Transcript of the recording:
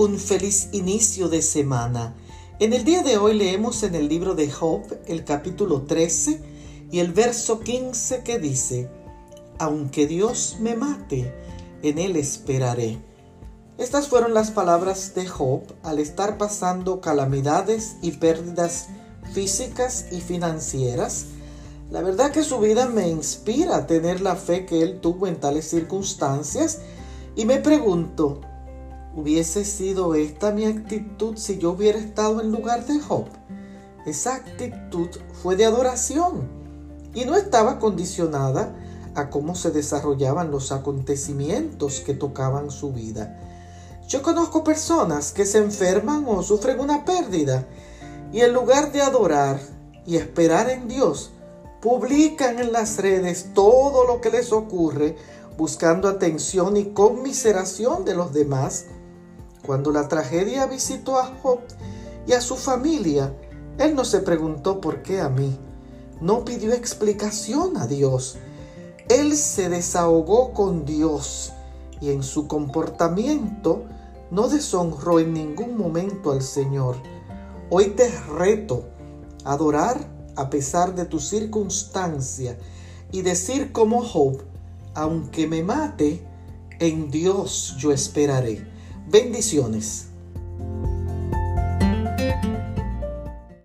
un feliz inicio de semana. En el día de hoy leemos en el libro de Job el capítulo 13 y el verso 15 que dice, Aunque Dios me mate, en él esperaré. Estas fueron las palabras de Job al estar pasando calamidades y pérdidas físicas y financieras. La verdad que su vida me inspira a tener la fe que él tuvo en tales circunstancias y me pregunto, ¿Hubiese sido esta mi actitud si yo hubiera estado en lugar de Job? Esa actitud fue de adoración y no estaba condicionada a cómo se desarrollaban los acontecimientos que tocaban su vida. Yo conozco personas que se enferman o sufren una pérdida y en lugar de adorar y esperar en Dios, publican en las redes todo lo que les ocurre buscando atención y conmiseración de los demás cuando la tragedia visitó a Job y a su familia, él no se preguntó por qué a mí. No pidió explicación a Dios. Él se desahogó con Dios y en su comportamiento no deshonró en ningún momento al Señor. Hoy te reto a adorar a pesar de tu circunstancia y decir como Job, aunque me mate, en Dios yo esperaré. Bendiciones.